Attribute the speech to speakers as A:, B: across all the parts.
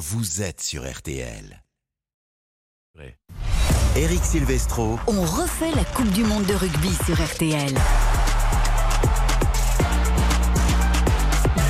A: vous êtes sur RTL. Eric Silvestro.
B: On refait la Coupe du Monde de rugby sur RTL.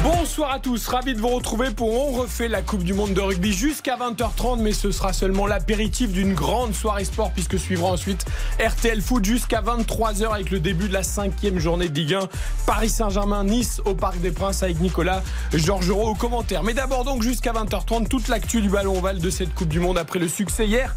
C: Bonsoir à tous, ravi de vous retrouver pour On refait la Coupe du Monde de rugby jusqu'à 20h30, mais ce sera seulement l'apéritif d'une grande soirée sport puisque suivra ensuite RTL Foot jusqu'à 23h avec le début de la cinquième journée de Ligue 1. Paris Saint-Germain, Nice au Parc des Princes avec Nicolas Georgerot au commentaire. Mais d'abord donc jusqu'à 20h30, toute l'actu du ballon ovale de cette Coupe du Monde après le succès hier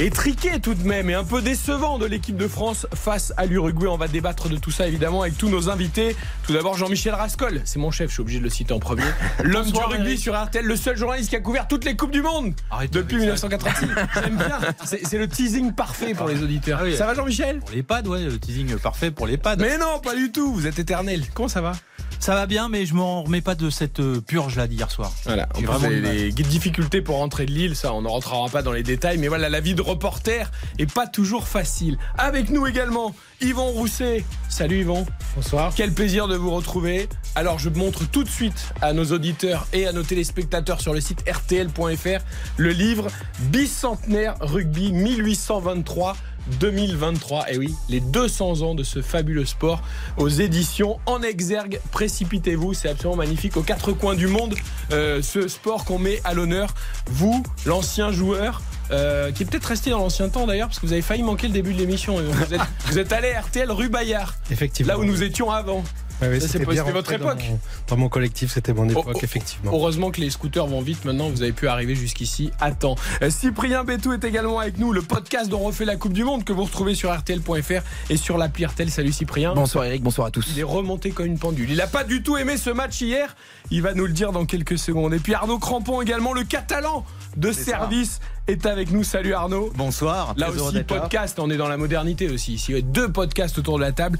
C: et triqué tout de même et un peu décevant de l'équipe de France face à l'Uruguay. On va débattre de tout ça évidemment avec tous nos invités. Tout d'abord Jean-Michel Rascol, c'est mon chef, je suis obligé de le citer en premier. L'homme du rugby sur RTL, le seul journaliste qui a couvert toutes les coupes du monde depuis 1986. J'aime bien, c'est le teasing parfait pour les auditeurs.
D: Ah
C: Ça va Jean-Michel?
D: Pour les pads, ouais, le teasing parfait pour les pads.
C: Mais non, pas du tout, vous êtes éternel. Comment ça va?
D: Ça va bien, mais je m'en remets pas de cette euh, purge là d'hier soir.
C: Voilà, on
D: vraiment
C: les difficultés pour rentrer de Lille, ça on ne rentrera pas dans les détails, mais voilà, la vie de reporter est pas toujours facile. Avec nous également, Yvon Rousset. Salut Yvon.
E: Bonsoir.
C: Quel plaisir de vous retrouver. Alors je montre tout de suite à nos auditeurs et à nos téléspectateurs sur le site rtl.fr le livre Bicentenaire Rugby 1823. 2023, et oui, les 200 ans de ce fabuleux sport aux éditions En Exergue. Précipitez-vous, c'est absolument magnifique. Aux quatre coins du monde, euh, ce sport qu'on met à l'honneur. Vous, l'ancien joueur, euh, qui est peut-être resté dans l'ancien temps d'ailleurs, parce que vous avez failli manquer le début de l'émission. Vous êtes, vous êtes allé à RTL rue Bayard,
E: Effectivement.
C: là où nous étions avant.
E: Ouais, ouais,
C: Ça,
E: c'était
C: votre
E: dans
C: époque.
E: mon- Dans mon, collectif, c'était mon époque,
C: Oh, oh,
E: effectivement.
C: Heureusement que les scooters vont vite maintenant, vous avez pu arriver jusqu'ici à temps. Euh, Cyprien Bétou est également avec nous, le podcast dont on refait la Coupe du Monde que vous retrouvez sur RTL.fr et sur l'appli RTL. Salut Cyprien.
F: Bonsoir Eric, bonsoir à tous.
C: Il est remonté comme une pendule. Il n'a pas du tout aimé ce match hier. Il va nous le dire dans quelques secondes. Et puis Arnaud Crampon également, le catalan de service, est avec nous. Salut Arnaud.
F: Bonsoir.
C: Là aussi, podcast, on est dans la modernité aussi. Ici, il y a deux podcasts autour de la table.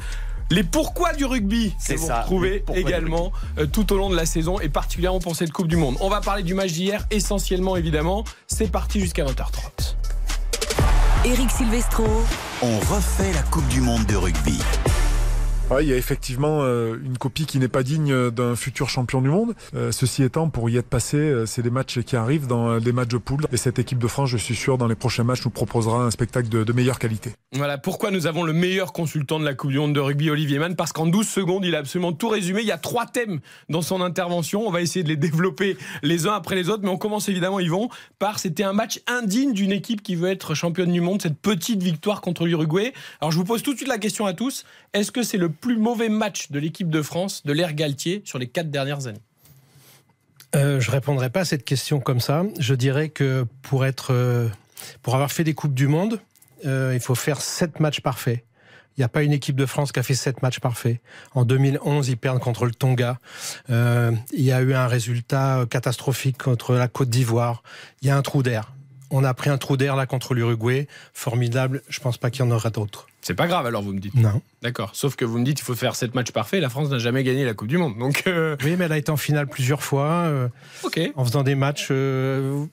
C: Les pourquoi du rugby,
F: C'est
C: que vous
F: ça,
C: retrouvez également euh, tout au long de la saison et particulièrement pour cette Coupe du Monde. On va parler du match d'hier, essentiellement évidemment. C'est parti jusqu'à 20h30.
B: Eric Silvestro,
A: On refait la Coupe du Monde de rugby.
G: Ouais, il y a effectivement euh, une copie qui n'est pas digne euh, d'un futur champion du monde. Euh, ceci étant, pour y être passé, c'est des matchs qui arrivent dans des matchs de poule. Et cette équipe de France, je suis sûr, dans les prochains matchs, nous proposera un spectacle de, de meilleure qualité.
C: Voilà pourquoi nous avons le meilleur consultant de la Coupe du Monde de rugby, Olivier Mann, parce qu'en 12 secondes, il a absolument tout résumé. Il y a trois thèmes dans son intervention. On va essayer de les développer les uns après les autres, mais on commence évidemment, Yvon, par c'était un match indigne d'une équipe qui veut être championne du monde, cette petite victoire contre l'Uruguay. Alors je vous pose tout de suite la question à tous. Est-ce que c'est le plus mauvais match de l'équipe de France, de l'ère Galtier, sur les quatre dernières années
E: Euh, je répondrai pas à cette question comme ça. Je dirais que pour être, euh, pour avoir fait des coupes du monde, euh, il faut faire sept matchs parfaits. Il n'y a pas une équipe de France qui a fait sept matchs parfaits. En 2011, ils perdent contre le Tonga. Euh, il y a eu un résultat catastrophique contre la Côte d'Ivoire. Il y a un trou d'air. On a pris un trou d'air là contre l'Uruguay. Formidable. Je pense pas qu'il y en aura d'autres.
C: C'est pas grave alors, vous me dites.
E: Non.
C: D'accord. Sauf que vous me dites qu'il faut faire sept matchs parfaits. La France n'a jamais gagné la Coupe du Monde. Donc, euh,
E: Oui, mais elle a été en finale plusieurs fois. euh,
C: ok.
E: en faisant des matchs. euh,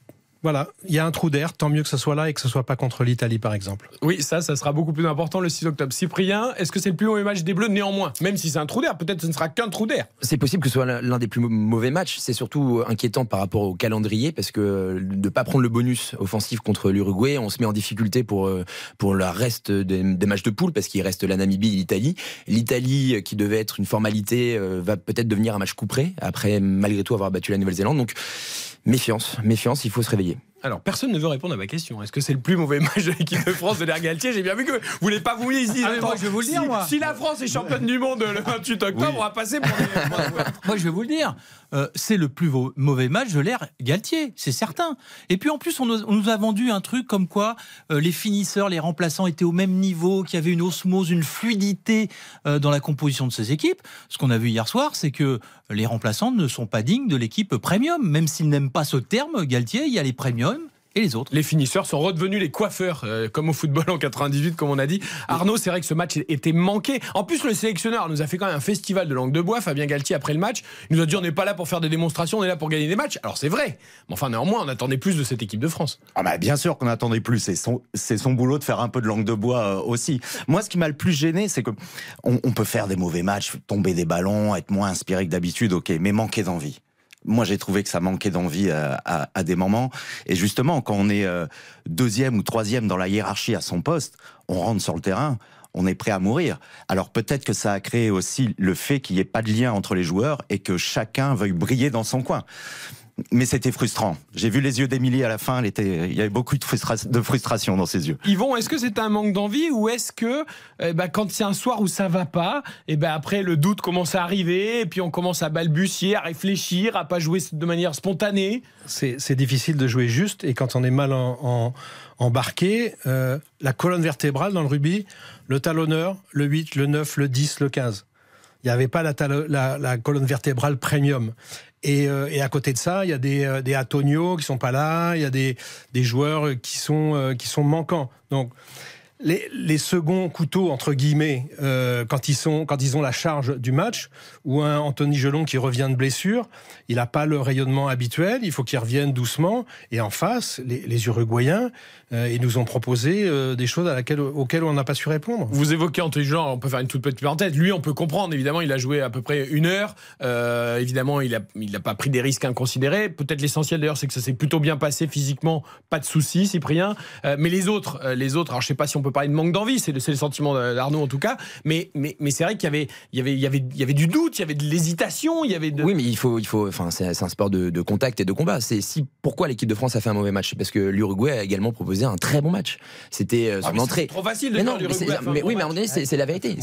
E: voilà, il y a un trou d'air, tant mieux que ce soit là et que ce soit pas contre l'Italie par exemple.
C: Oui, ça, ça sera beaucoup plus important le 6 octobre. Cyprien, est-ce que c'est le plus mauvais match des Bleus Néanmoins, même si c'est un trou d'air, peut-être ce ne sera qu'un trou d'air.
F: C'est possible que ce soit l'un des plus mauvais matchs. C'est surtout inquiétant par rapport au calendrier parce que de ne pas prendre le bonus offensif contre l'Uruguay, on se met en difficulté pour, euh, pour le reste des, des matchs de poule parce qu'il reste la Namibie et l'Italie. L'Italie, qui devait être une formalité, euh, va peut-être devenir un match couperé après malgré tout avoir battu la Nouvelle-Zélande. Donc méfiance, méfiance, il faut se réveiller.
C: Alors, personne ne veut répondre à ma question. Est-ce que c'est le plus mauvais match de l'équipe de France de l'ère Galtier? J'ai bien vu que vous voulez pas vous ici.
D: Ah, moi, je vais vous le dire,
C: si,
D: moi.
C: si la France est championne du monde le 28 octobre, on va passer pour les.
D: Moi, je vais vous le dire, euh, c'est le plus mauvais match de l'ère Galtier, c'est certain. Et puis en plus, on nous, on nous a vendu un truc comme quoi euh, les finisseurs, les remplaçants étaient au même niveau, qu'il y avait une osmose, une fluidité euh, dans la composition de ces équipes. Ce qu'on a vu hier soir, c'est que les remplaçants ne sont pas dignes de l'équipe premium, même s'ils n'aiment pas ce terme, Galtier, il y a les premiums et les autres.
C: Les finisseurs sont redevenus les coiffeurs, euh, comme au football en 98, comme on a dit. Arnaud, c'est vrai que ce match était manqué. En plus, le sélectionneur nous a fait quand même un festival de langue de bois. Fabien Galtier, après le match, il nous a dit on n'est pas là pour faire des démonstrations, on est là pour gagner des matchs. Alors c'est vrai. Mais enfin, néanmoins, on attendait plus de cette équipe de France.
H: Ah bah bien sûr qu'on attendait plus. C'est son, c'est son boulot de faire un peu de langue de bois euh, aussi. Moi, ce qui m'a le plus gêné, c'est que on, on peut faire des mauvais matchs, tomber des ballons, être moins inspiré que d'habitude, ok, mais manquer d'envie. Moi j'ai trouvé que ça manquait d'envie à, à, à, des moments. Et justement, quand on est euh, deuxième ou troisième dans la hiérarchie à son poste, on rentre sur le terrain, on est prêt à mourir. Alors peut-être que ça a créé aussi le fait qu'il n'y ait pas de lien entre les joueurs et que chacun veuille briller dans son coin mais c'était frustrant. J'ai vu les yeux d'Emilie à la fin, elle était, il y avait beaucoup de, de frustration dans ses yeux.
C: Yvon, est-ce que c'est un manque d'envie ou est-ce que eh ben, quand c'est un soir où ça va pas, et eh ben, après le doute commence à arriver et puis on commence à balbutier, à réfléchir, à pas jouer de manière spontanée?
E: C'est difficile de jouer juste et quand on est mal en, embarqué, euh, la colonne vertébrale dans le rugby, le talonneur, le 8, le 9, le 10, le 15. Il n'y avait pas la, colonne vertébrale premium. Euh, et, à côté de ça, il y a des, euh, des Antonio qui sont pas là, il y a des, joueurs qui sont, euh, qui sont manquants. Donc, les, seconds couteaux entre guillemets quand ils sont quand ils ont la charge du match ou un Anthony Gelon qui revient de blessure, il n'a pas le rayonnement habituel, il faut qu'il revienne doucement et en face les Uruguayens euh, ils nous ont proposé euh, des choses à laquelle, auxquelles on n'a pas su répondre.
C: Vous évoquez Antoine on peut faire une toute petite parenthèse. Lui, on peut comprendre, évidemment, il a joué à peu près une heure. Euh, évidemment, il n'a il a pas pris des risques inconsidérés. Peut-être l'essentiel d'ailleurs, c'est que ça s'est plutôt bien passé physiquement, pas de soucis, Cyprien. mais les autres, les autres, alors je sais pas si on peut parler de manque d'envie, c'est le, le, sentiment d'Arnaud en tout cas, mais, mais, mais c'est vrai qu'il y avait, il y, avait, il, y avait, il y avait du doute, il y avait de l'hésitation, il y avait de...
F: Oui, mais il faut, il faut, enfin, c'est un sport de, de, contact et de combat. C'est si pourquoi l'équipe de France a fait un mauvais match, parce que l'Uruguay a également proposé un très bon match. C'était euh, son ah, entrée.
C: trop facile de
F: mais non, mais, oui, mais à un moment donné, c'est la vérité.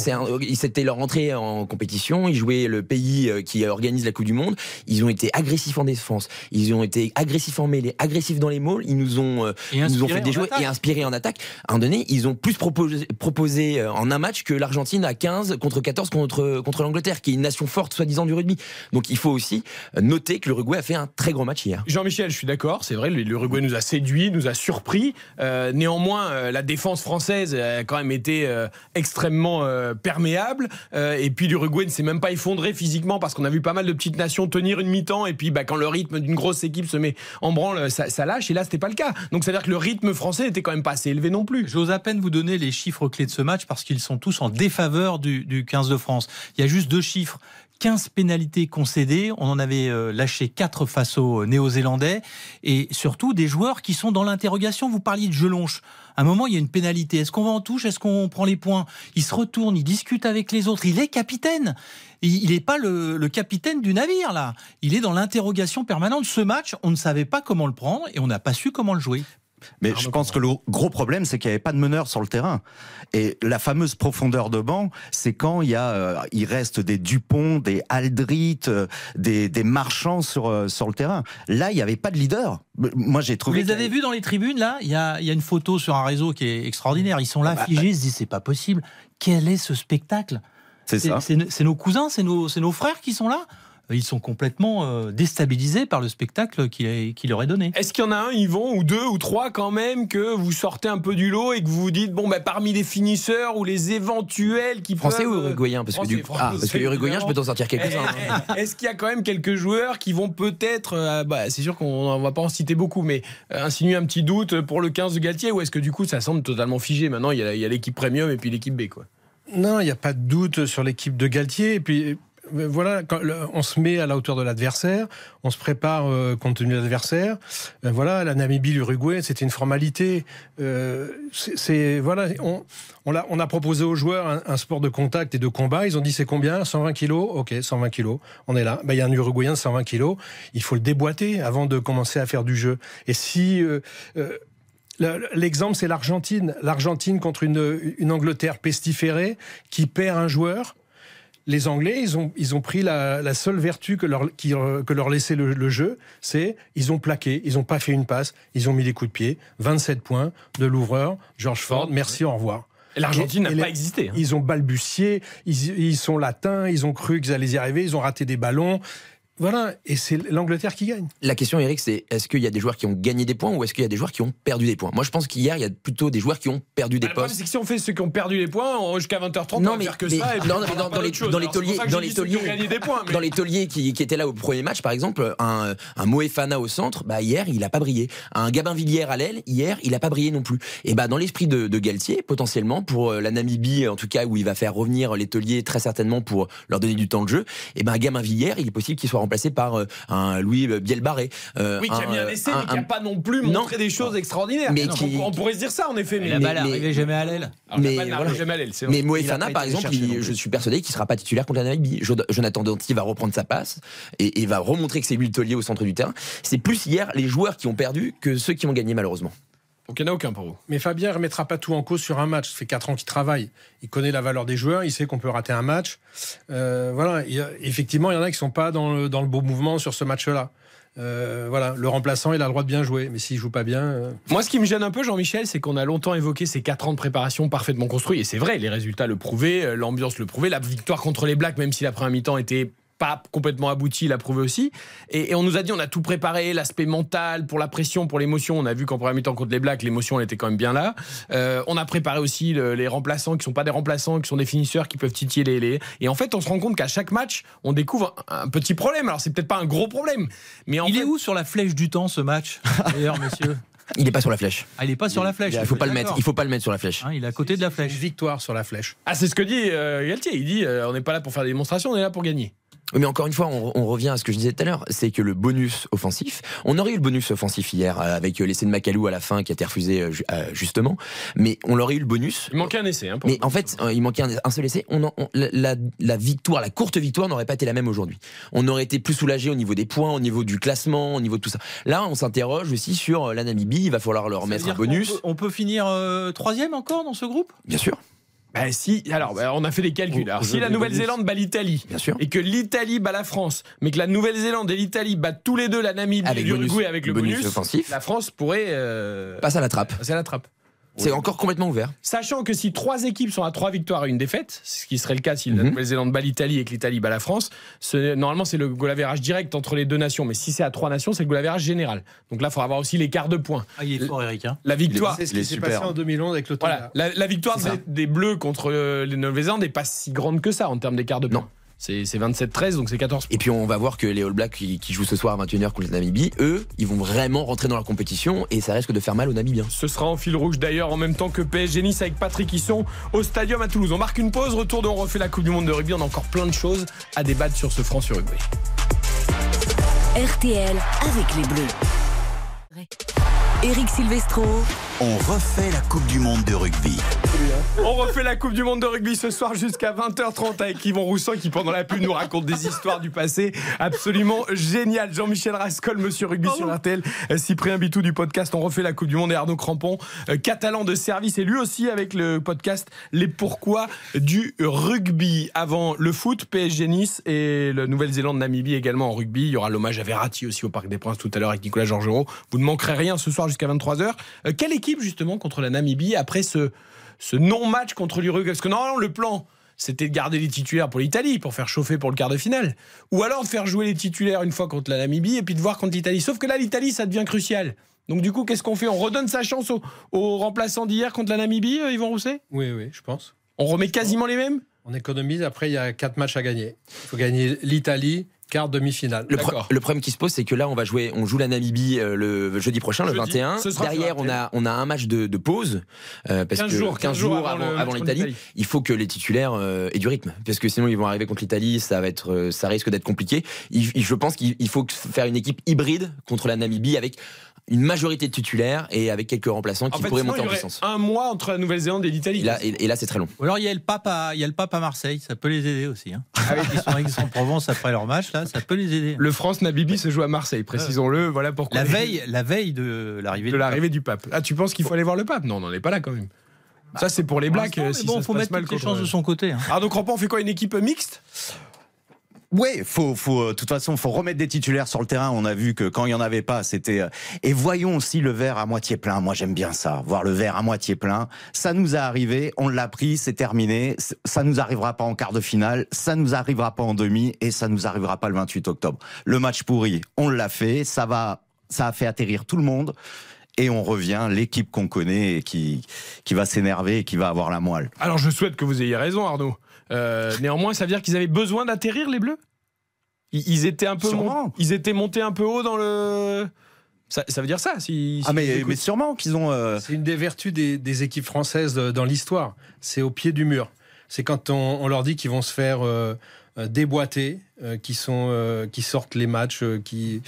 F: C'était leur entrée en compétition. Ils jouaient le pays euh, qui organise la Coupe du Monde. Ils ont été agressifs en défense. Ils ont été agressifs en mêlée, agressifs dans les mauls. Ils nous ont, euh, nous ont fait des jeux et inspirés en attaque. À un moment donné, ils ont plus proposé, proposé en un match que l'Argentine à 15 contre 14 contre, contre l'Angleterre, qui est une nation forte, soi-disant, du rugby. Donc il faut aussi noter que l'Uruguay a fait un très gros match hier.
C: Jean-Michel, je suis d'accord. C'est vrai, l'Uruguay nous a séduit, nous a surpris. Néanmoins, euh, la défense française a quand même été euh, extrêmement euh, perméable. et puis l'Uruguay ne s'est même pas effondré physiquement parce qu'on a vu pas mal de petites nations tenir une mi-temps. Et puis bah, quand le rythme d'une grosse équipe se met en branle, ça, lâche. Et là, c'était pas le cas. Donc c'est-à-dire que le rythme français n'était quand même pas assez élevé non plus.
D: J'ose à peine vous donner les chiffres clés de ce match parce qu'ils sont tous en défaveur du, du 15 de France. Il y a juste deux chiffres. 15 pénalités concédées. On en avait euh, lâché 4 face aux Néo-Zélandais. Et surtout des joueurs qui sont dans l'interrogation. Vous parliez de Gelonche. À un moment, il y a une pénalité. Est-ce qu'on va en touche? Est-ce qu'on prend les points? Il se retourne, il discute avec les autres. Il est capitaine. Il n'est pas le, le, capitaine du navire, là. Il est dans l'interrogation permanente. Ce match, on ne savait pas comment le prendre et on n'a pas su comment le jouer.
H: Mais je pense que le gros problème, c'est qu'il n'y avait pas de meneur sur le terrain. Et la fameuse profondeur de banc, c'est quand il y a, euh, il reste des Dupont, des Aldrit, euh, des, des marchands sur, euh, sur le terrain. Là, il n'y avait pas de leader. Moi, j'ai trouvé.
D: Vous les avez vus dans les tribunes, là? Il y, a, il y a une photo sur un réseau qui est extraordinaire. Ils sont là, bah, figés, ils se disent, c'est pas possible. Quel est ce spectacle?
H: C'est ça.
D: C'est nos cousins, c'est nos, nos frères qui sont là? Ils sont complètement euh, déstabilisés par le spectacle qu'il leur est donné.
C: Est-ce qu'il y en a un, Yvon, ou deux, ou trois quand même, que vous sortez un peu du lot et que vous vous dites, bon, bah, parmi les finisseurs ou les éventuels qui
F: Français ou uruguayens parce, que du... ah, parce que uruguayen, je peux t'en sortir quelques-uns.
C: Hein. Est-ce qu'il y a quand même quelques joueurs qui vont peut-être, euh, bah, c'est sûr qu'on ne va pas en citer beaucoup, mais euh, insinuer un petit doute pour le 15 de Galtier, ou est-ce que du coup ça semble totalement figé? Maintenant, il y a l'équipe premium et puis l'équipe B, quoi.
E: Non, il n'y a pas de doute sur l'équipe de Galtier. Et puis, voilà, on se met à la hauteur de l'adversaire, on se prépare euh, compte tenu de l'adversaire. Euh, voilà, la Namibie, l'Uruguay, c'était une formalité. Euh, c'est voilà, on, a, proposé aux joueurs un, sport de contact et de combat. Ils ont dit c'est combien? 120 kilos? Ok, 120 kilos. On est là. Ben, il y a un Uruguayen de 120 kilos. Il faut le déboîter avant de commencer à faire du jeu. Et si L'exemple, c'est l'Argentine. L'Argentine contre une, une Angleterre pestiférée qui perd un joueur les Anglais, ils ont, ils ont pris la, seule vertu que leur, que leur laissait le, jeu, c'est ils ont plaqué, ils n'ont pas fait une passe, ils ont mis des coups de pied. 27 points de l'ouvreur, George Ford, merci, au revoir.
C: L'Argentine n'a pas existé.
E: Hein. Ils ont balbutié, ils, ils, sont latins, ils ont cru qu'ils allaient y arriver, ils ont raté des ballons, voilà, et c'est l'Angleterre qui gagne.
F: La question, Eric, c'est est-ce qu'il y a des joueurs qui ont gagné des points ou est-ce qu'il y a des joueurs qui ont perdu des points? Moi, je pense qu'hier, il y a plutôt des joueurs qui ont perdu des bah, postes.
C: C'est que si on fait ceux qui ont perdu des points jusqu'à 20h30, non, on mais, faire que ça.
F: non, dans, les, dans les tauliers, dans les dans les tauliers qui, qui, étaient là au premier match, par exemple, un, un Moefana au centre, bah hier, il a pas brillé. Un Gabin Villière à l'aile, hier, il a pas brillé non plus. Et bah dans l'esprit de, de Galtier, potentiellement pour euh, la Namibie, en tout cas où il va faire revenir les tauliers très certainement pour leur donner du temps de jeu, et ben Gabin Villière, il est possible qu'il soit remplacé remplacé par euh, un Louis Bielbarré.
C: Euh, oui, qui a mis un essai, mais qui n'a pas non plus montré des choses extraordinaires. Mais qui... on, pourrait se dire ça, en effet.
D: Mais, la balle n'arrivait jamais à l'aile.
F: Mais, mais Moefana, par exemple, je suis persuadé qu'il ne sera pas titulaire contre la Namibie. Jonathan Danti va reprendre sa passe et, va remontrer que c'est lui le taulier au centre du terrain. C'est plus hier les joueurs qui ont perdu que ceux qui ont gagné, malheureusement.
C: Donc il n'y en a aucun pour vous.
E: Mais Fabien ne remettra pas tout en cause sur un match. Ça fait 4 ans qu'il travaille. Il connaît la valeur des joueurs. Il sait qu'on peut rater un match. Euh, voilà. effectivement, il y en a qui ne sont pas dans le, dans le beau mouvement sur ce match-là. Euh, voilà, le remplaçant, il a le droit de bien jouer, mais s'il joue pas bien. Euh,
C: Moi, ce qui me gêne un peu, Jean-Michel, c'est qu'on a longtemps évoqué ces 4 ans de préparation parfaitement construits, et c'est vrai, les résultats le prouvaient, l'ambiance le prouvait, la victoire contre les Blacks, même si la première mi-temps était pas complètement abouti, il a prouvé aussi. Et, on nous a dit on a tout préparé, l'aspect mental, pour la pression, pour l'émotion. On a vu qu'en première mi-temps contre les Blacks, l'émotion elle était quand même bien là. Euh, on a préparé aussi les remplaçants qui sont pas des remplaçants, qui sont des finisseurs qui peuvent titiller les, Et en fait, on se rend compte qu'à chaque match, on découvre un, petit problème. Alors c'est peut-être pas un gros problème, mais
D: il est où sur la flèche du temps ce match D'ailleurs, messieurs.
F: Il n'est pas sur la flèche.
D: Ah, il n'est pas sur la flèche.
F: Il faut pas le mettre. Il faut pas le mettre sur la flèche.
D: Hein, il est à côté de la flèche.
E: victoire sur la flèche.
C: Ah, c'est ce que dit euh, Galtier. Il dit euh, on n'est pas là pour faire des démonstrations, on est là pour gagner.
F: Mais encore une fois, on, revient à ce que je disais tout à l'heure, c'est que le bonus offensif, on aurait eu le bonus offensif hier euh, avec euh, l'essai de Macalou à la fin qui a été refusé euh, justement, mais on aurait eu le bonus.
C: Il manquait un essai. Hein,
F: mais en fait, il manquait un, seul essai. On, la, victoire, la courte victoire n'aurait pas été la même aujourd'hui. On aurait été plus soulagé au niveau des points, au niveau du classement, au niveau de tout ça. Là, on s'interroge aussi sur la Namibie. Il va falloir leur mettre un bonus.
D: On peut, finir troisième encore dans ce groupe?
F: Bien sûr.
C: Ben si, alors ben, on a fait des calculs. Alors, si la Nouvelle-Zélande bat l'Italie, et que l'Italie bat la France, mais que la Nouvelle-Zélande et l'Italie battent tous les deux la Namibie et l'Uruguay avec le, bonus, offensif, la France pourrait euh,
F: passer à la trappe.
C: Passer à la trappe.
F: C'est encore complètement ouvert.
C: Sachant que si trois équipes sont à trois victoires et une défaite, ce qui serait le cas si la mhm. Nouvelle-Zélande bat l'Italie et que l'Italie bat la France, normalement c'est le goal direct entre les deux nations. Mais si c'est à trois nations, c'est le goal général. Donc là, il faudra avoir aussi l'écart de points.
D: Ah, il est fort, Eric. Hein.
C: La victoire.
E: C'est ce qui s'est passé en 2011 avec le
C: voilà, la, victoire des, Bleus contre euh, les Nouvelle-Zélande n'est pas si grande que ça en termes d'écart de points. C'est 27-13, donc c'est 14.
F: Et puis on va voir que les All Blacks qui, jouent ce soir à 21h contre la Namibie, eux, ils vont vraiment rentrer dans la compétition et ça risque de faire mal aux Namibiens.
C: Ce sera en fil rouge d'ailleurs en même temps que PSG Nice avec Patrick sont au Stadium à Toulouse. On marque une pause, retour de on refait la Coupe du Monde de rugby. On a encore plein de choses à débattre sur ce franc sur rugby.
B: RTL avec les Bleus. Eric Silvestro.
A: On refait la Coupe du Monde de rugby.
C: On refait la Coupe du Monde de rugby ce soir jusqu'à 20h30 avec Yvon Rousseau qui pendant la pub nous raconte des histoires du passé absolument géniales. Jean-Michel Rascol, Monsieur Rugby sur RTL, Cyprien Bitou du podcast On refait la Coupe du Monde et Arnaud Crampon, euh, catalan de service et lui aussi avec le podcast Les Pourquoi du rugby. Avant le foot, PSG Nice et la Nouvelle-Zélande Namibie également en rugby. Il y aura l'hommage à Verratti aussi au Parc des Princes tout à l'heure avec Nicolas Georgerot. Vous ne manquerez rien ce soir jusqu'à 23h. Euh, quelle équipe justement contre la Namibie après ce, ce non-match contre l'Uruguay Parce que normalement le plan c'était de garder les titulaires pour l'Italie, pour faire chauffer pour le quart de finale. Ou alors de faire jouer les titulaires une fois contre la Namibie et puis de voir contre l'Italie. Sauf que là, l'Italie, ça devient crucial. Donc du coup, qu'est-ce qu'on fait? On redonne sa chance aux, aux remplaçants d'hier contre la Namibie, euh, Yvon Rousset?
E: Oui, oui, je pense.
C: On remet quasiment les mêmes?
E: On économise, après il y a quatre matchs à gagner. Il faut gagner l'Italie, quart demi-finale.
F: Le, le, problème qui se pose, c'est que là, on va jouer, on joue la Namibie euh, le jeudi prochain, le 21. Derrière, on a, on a un match de, pause euh, parce 15 que jours, 15 jours avant, l'Italie. Il faut que les titulaires euh, aient du rythme, parce que sinon ils vont arriver contre l'Italie, ça va être, ça risque d'être compliqué. je pense qu'il faut faire une équipe hybride contre la Namibie avec une majorité de titulaires et avec quelques remplaçants qui pourraient monter en puissance.
C: Un mois entre la Nouvelle-Zélande et l'Italie.
F: Et là, c'est très long.
D: Ou alors il y a le pape à, il y a le pape à Marseille, ça peut les aider aussi. Hein. Ah ils sont en Provence après leur match, là, ça peut les aider.
C: Le France-Nabibi se joue à Marseille, précisons-le. Voilà pourquoi.
D: La veille, la veille de l'arrivée
C: de l'arrivée du pape. Ah, tu penses qu'il faut aller voir le pape? Non, on n'en est pas là quand même. ça, c'est pour les Blacks.
D: Si bon, faut mettre les chances de son côté. Hein.
C: Alors, donc, on fait quoi Une équipe mixte?
H: Ouais, faut, faut, de toute façon, faut remettre des titulaires sur le terrain. On a vu que quand il y en avait pas, c'était. Euh, et voyons aussi le verre à moitié plein. Moi, j'aime bien ça, voir le verre à moitié plein. Ça nous est arrivé, on l'a pris, c'est terminé. Ça nous arrivera pas en quart de finale, ça nous arrivera pas en demi, et ça nous arrivera pas le 28 octobre. Le match pourri, on l'a fait. Ça va, ça a fait atterrir tout le monde. Et on revient, l'équipe qu'on connaît et qui, qui va s'énerver et qui va avoir la moelle.
C: Alors je souhaite que vous ayez raison, Arnaud. Euh, néanmoins, ça veut dire qu'ils avaient besoin d'atterrir les Bleus? Ils, étaient un peu ils étaient montés un peu haut dans le. Ça, veut dire ça si,
H: Ah mais, mais sûrement qu'ils ont. Euh,
E: c'est une des vertus des, équipes françaises dans l'histoire. C'est au pied du mur. C'est quand on, leur dit qu'ils vont se faire euh, euh, déboîtés euh, qui sont euh, qui sortent les matchs euh, qui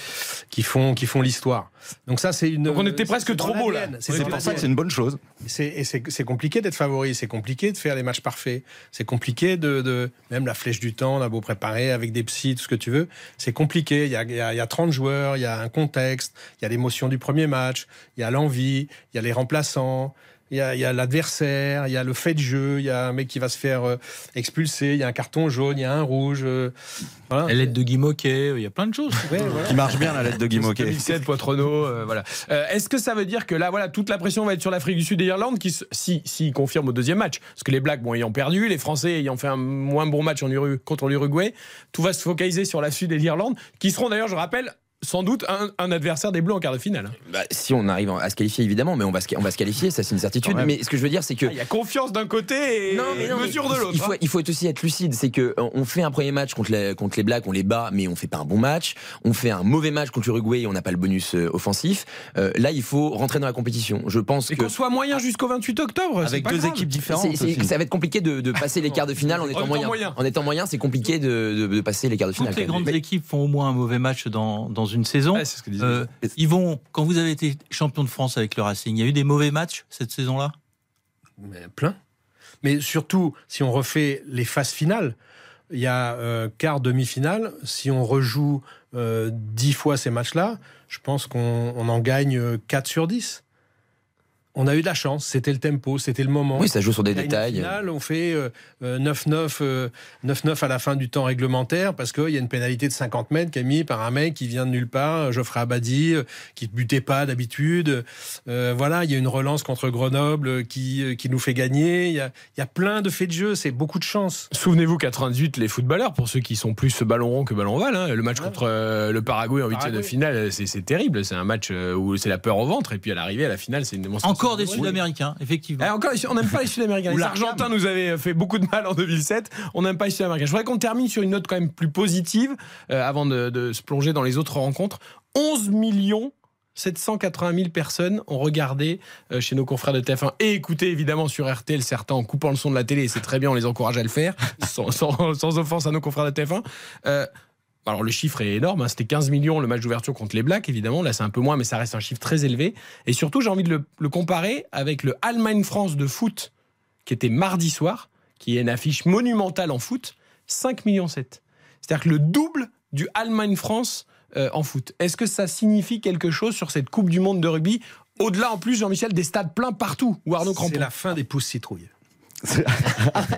E: qui font qui font l'histoire. Donc ça c'est une.
C: Donc on était presque trop beau, là.
H: C'est pour ça que c'est une bonne chose.
E: C'est et c'est c'est compliqué d'être favori, c'est compliqué de faire les matchs parfaits, c'est compliqué de, de même la flèche du temps, on a beau préparer avec des psys, tout ce que tu veux, c'est compliqué. Il y a, il y, a, il y a 30 joueurs, il y a un contexte, il y a l'émotion du premier match, il y a l'envie, il y a les remplaçants. Il y a, l'adversaire, il y a le fait de jeu, il y a un mec qui va se faire euh, expulser, il y a un carton jaune, il y a un rouge. euh, voilà.
D: La lettre de Guy Moquet, il y a plein de choses.
E: Ouais, voilà.
H: Qui marche bien la lettre de Guy Moquet.
C: 2007, Poitrenaud, euh, voilà. Euh, Est-ce que ça veut dire que là, voilà, toute la pression va être sur l'Afrique du Sud et l'Irlande, qui, si, si confirment au deuxième match, parce que les Blacks, bon, ayant perdu, les Français ayant fait un moins bon match en Uru- contre l'Uruguay, tout va se focaliser sur la Sud et l'Irlande, qui seront d'ailleurs, je rappelle, sans doute un, un adversaire des Bleus en quart de finale. hein.
F: Bah, si on arrive à se qualifier, évidemment, mais on va se, on va se qualifier, ça c'est une certitude. Mais ce que je veux dire, c'est que
C: Ah, Il y a confiance d'un côté et
F: mais
C: mesure
F: mais
C: de l'autre.
F: Il faut,
C: hein.
F: il faut aussi être lucide. C'est que euh, on fait un premier match contre les, contre les Blacks, on les bat, mais on fait pas un bon match. On fait un mauvais match contre l'Uruguay et on n'a pas le bonus euh, offensif. Euh, là, il faut rentrer dans la compétition. Je pense
C: Mais
F: que
C: qu'on soit moyen jusqu'au 28 octobre,
H: Avec
C: pas
H: deux
C: grave.
H: équipes différentes.
F: ça va être compliqué de, de passer les quarts de finale en étant,
C: étant
F: moyen.
C: moyen.
F: En étant moyen, c'est compliqué de, de- de passer les quarts de finale.
D: Toutes les grandes équipes font au moins un mauvais match dans, dans une saison.
C: Ouais, c'est ce que disait.
D: Euh, Yvon, quand vous avez été champion de France avec le Racing, il y a eu des mauvais matchs cette saison-là?
E: Mais plein. Mais surtout, si on refait les phases finales, il y a euh, quart, demi-finale. Si on rejoue euh, 10 fois ces matchs-là, je pense qu'on on en gagne euh, 4 sur 10. On a eu de la chance, c'était le tempo, c'était le moment.
F: Oui, ça joue sur des détails.
E: finale, on fait euh, euh, 9-9 euh, 9-9 à la fin du temps réglementaire parce qu'il y a une pénalité de 50 mètres qui est mise par un mec qui vient de nulle part, Geoffrey Abadi, euh, qui ne butait pas d'habitude. Euh, voilà, il y a une relance contre Grenoble euh, qui, euh, qui nous fait gagner. Il y, a, il y a plein de faits de jeu, c'est beaucoup de chance.
C: Souvenez-vous 98 les footballeurs pour ceux qui sont plus ballon rond que ballon ovale hein. le match
E: Ouais.
C: contre euh, le Paraguay en huitième de finale c'est c'est terrible c'est un match euh, où c'est la peur au ventre et puis à l'arrivée à la finale c'est une démonstration
D: Encore des
C: de bruit.
D: Sud-Américains, effectivement.
C: Eh, encore, on n'aime pas les Sud-Américains. Les. Argentins nous avaient fait beaucoup de mal en 2007. On n'aime pas les Sud-Américains. Je voudrais qu'on termine sur une note quand même plus positive euh, avant de, de se plonger dans les autres rencontres. 11 millions 780 000 personnes ont regardé euh, chez nos confrères de TF1 et écouté évidemment sur RTL certains en coupant le son de la télé c'est très bien, on les encourage à le faire sans, sans- sans offense à nos confrères de TF1. Euh, alors le chiffre est énorme, hein. c'était 15 millions le match d'ouverture contre les Blacks évidemment, là c'est un peu moins mais ça reste un chiffre très élevé et surtout j'ai envie de le, le comparer avec le Allemagne-France de foot qui était mardi soir, qui est une affiche monumentale en foot, 5 millions 7. C'est-à-dire que le double du Allemagne-France euh, en foot. Est-ce que ça signifie quelque chose sur cette Coupe du Monde de rugby? Au-delà, en plus, Jean-Michel, des stades pleins partout, ou Arnaud
E: C'est
C: Crampon.
E: la fin des pousses citrouilles.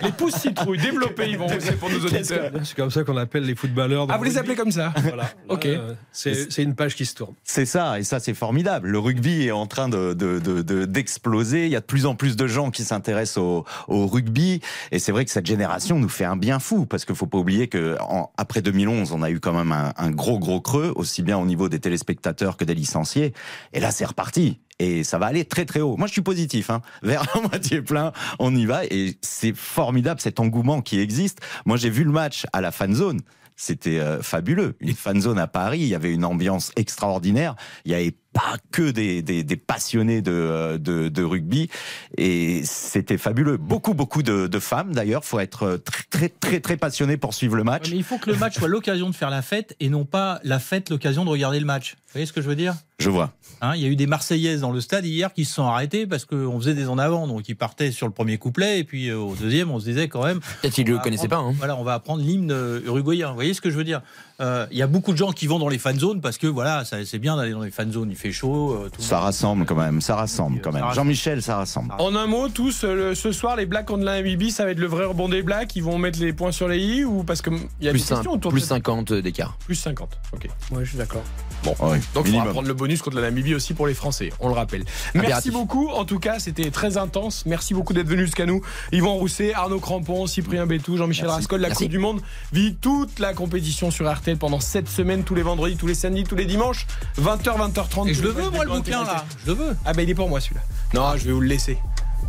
C: Les pousses citrouilles, développés, ils vont c'est pour nos auditeurs.
E: C'est comme ça qu'on appelle les footballeurs.
C: Ah, vous
E: le
C: les appelez comme ça
E: Voilà.
C: Ok.
E: Euh, C'est une page qui se tourne.
H: C'est ça, et ça c'est formidable. Le rugby est en train de, de- de- de- d'exploser. Il y a de plus en plus de gens qui s'intéressent au, au rugby, et c'est vrai que cette génération nous fait un bien fou parce qu'il faut pas oublier que en- après 2011, on a eu quand même un, un gros gros creux, aussi bien au niveau des téléspectateurs que des licenciés. Et là, c'est reparti. Et ça va aller très très haut. Moi, je suis positif. Hein. Vers à moitié plein, on y va. Et c'est formidable cet engouement qui existe. Moi, j'ai vu le match à la fan zone. C'était euh, fabuleux. Une fan zone à Paris, il y avait une ambiance extraordinaire. Il y avait pas que des, des, des passionnés de, euh, de, de rugby et c'était fabuleux. Beaucoup beaucoup de, de femmes d'ailleurs. Faut être euh, très très très très passionné pour suivre le match.
D: Mais il faut que le match soit l'occasion de faire la fête et non pas la fête l'occasion de regarder le match. Vous voyez ce que je veux dire?
H: Je vois.
D: Hein, Il y a eu des Marseillaises dans le stade hier qui se sont arrêtées parce qu'on faisait des en avant. Donc ils partaient sur le premier couplet et puis euh, au deuxième, on se disait quand même.
F: Peut-être qu'ils ne le connaissaient pas. hein.
D: Voilà, on va apprendre l'hymne uruguayen. Vous voyez ce que je veux dire? Euh, Il y a beaucoup de gens qui vont dans les fan zones parce que voilà, c'est bien d'aller dans les fan zones. Il fait chaud. euh, tout
H: Ça rassemble quand même. Ça rassemble quand même. Jean-Michel, ça rassemble.
C: En un mot, tous, euh, le- ce soir, les Blacks contre la Namibie, ça va être le vrai rebond des Blacks. Ils vont mettre les points sur les i ou parce que il y a
F: Plus,
C: des questions autour
F: plus
C: de
F: 50 d'écart.
C: plus 50. Ok.
E: Oui, je suis d'accord.
H: Ouais,
C: Donc, il faudra
H: minimum.
C: prendre le bonus contre la Namibie aussi pour les Français, on le rappelle. Merci
F: Impératif.
C: beaucoup, en tout cas, c'était très intense. Merci beaucoup d'être venu jusqu'à nous. Yvan Rousset, Arnaud Crampon, Cyprien Bétou, Jean-Michel. Rascol. La
F: Merci.
C: Coupe du Monde vit toute la compétition sur RTL pendant 7 semaines, tous les vendredis, tous les samedis, tous les dimanches, 20h, 20h30.
D: Et je le veux, moi, le bouquin, là. Je le veux.
C: Ah, bah, il est pour moi, celui-là. Non, je vais vous le laisser.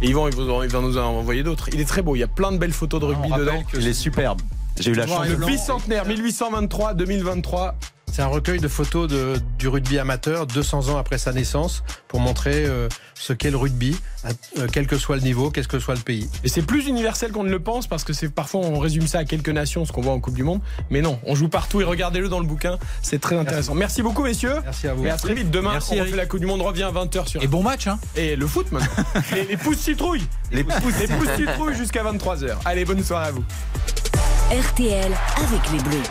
C: Et Yvan, il va il va nous en envoyer d'autres. Il est très beau, il y a plein de belles photos de ribby
D: rappelle
C: dedans.
H: Il est superbe. J'ai eu la chance.
C: Le bicentenaire 1823-2023.
E: C'est un recueil de photos de, du rugby amateur 200 ans après sa naissance pour montrer euh, ce qu'est le rugby, euh, quel que soit le niveau, quel que soit le pays.
C: Et c'est plus universel qu'on ne le pense parce que c'est parfois on résume ça à quelques nations, ce qu'on voit en Coupe du Monde. Mais non, on joue partout et regardez-le dans le bouquin, c'est très intéressant. Merci, beaucoup messieurs.
E: Merci à vous.
C: Et à très vite. Demain,
D: Merci,
C: on refait la Coupe du Monde revient à 20h sur
D: Et bon match, hein
C: et le foot même. et les pouces citrouilles. Les pouces, les pouces citrouilles jusqu'à 23h. Allez, bonne soirée à vous.
B: RTL avec les Bleus.